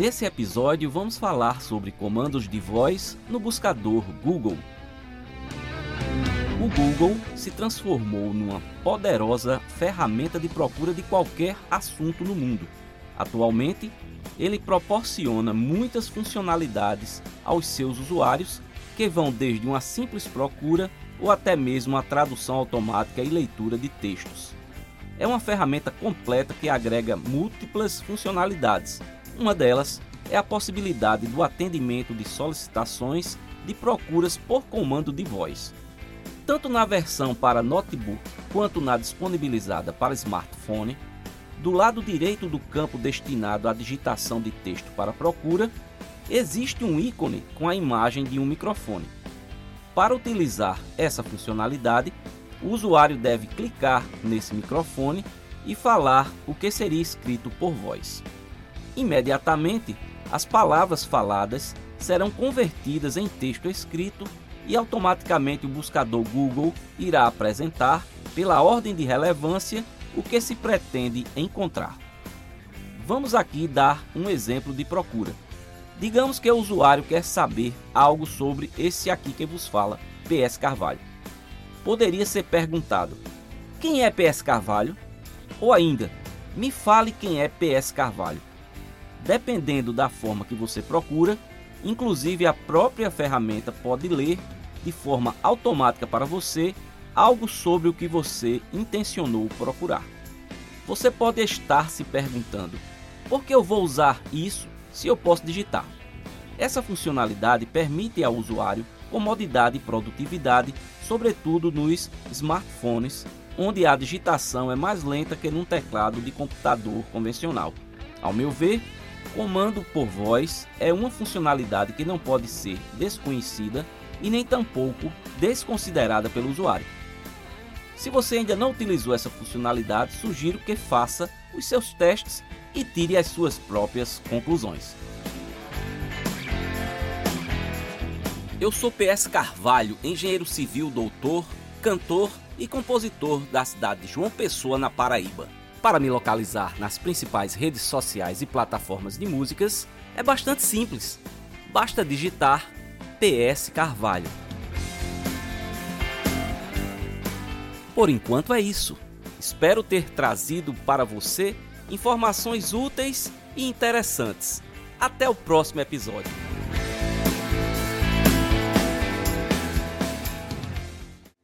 Nesse episódio vamos falar sobre comandos de voz no buscador Google. O Google se transformou numa poderosa ferramenta de procura de qualquer assunto no mundo. Atualmente, ele proporciona muitas funcionalidades aos seus usuários que vão desde uma simples procura ou até mesmo a tradução automática e leitura de textos. É uma ferramenta completa que agrega múltiplas funcionalidades. Uma delas é a possibilidade do atendimento de solicitações de procuras por comando de voz tanto na versão para notebook quanto na disponibilizada para smartphone, do lado direito do campo destinado à digitação de texto para procura, existe um ícone com a imagem de um microfone. Para utilizar essa funcionalidade, o usuário deve clicar nesse microfone e falar o que seria escrito por voz. Imediatamente, as palavras faladas serão convertidas em texto escrito e automaticamente o buscador Google irá apresentar, pela ordem de relevância, o que se pretende encontrar. Vamos aqui dar um exemplo de procura. Digamos que o usuário quer saber algo sobre esse aqui que vos fala, PS Carvalho. Poderia ser perguntado: quem é PS Carvalho? Ou ainda, me fale quem é PS Carvalho. Dependendo da forma que você procura, inclusive a própria ferramenta pode ler de forma automática para você algo sobre o que você intencionou procurar. Você pode estar se perguntando: por que eu vou usar isso se eu posso digitar? Essa funcionalidade permite ao usuário comodidade e produtividade, sobretudo nos smartphones, onde a digitação é mais lenta que num teclado de computador convencional. Ao meu ver, comando por voz é uma funcionalidade que não pode ser desconhecida e nem tampouco desconsiderada pelo usuário. Se você ainda não utilizou essa funcionalidade, sugiro que faça os seus testes e tire as suas próprias conclusões. Eu sou PS Carvalho, engenheiro civil, doutor, cantor e compositor da cidade de João Pessoa, na Paraíba. Para me localizar nas principais redes sociais e plataformas de músicas, é bastante simples. Basta digitar PS Carvalho. Por enquanto é isso. Espero ter trazido para você informações úteis e interessantes. Até o próximo episódio.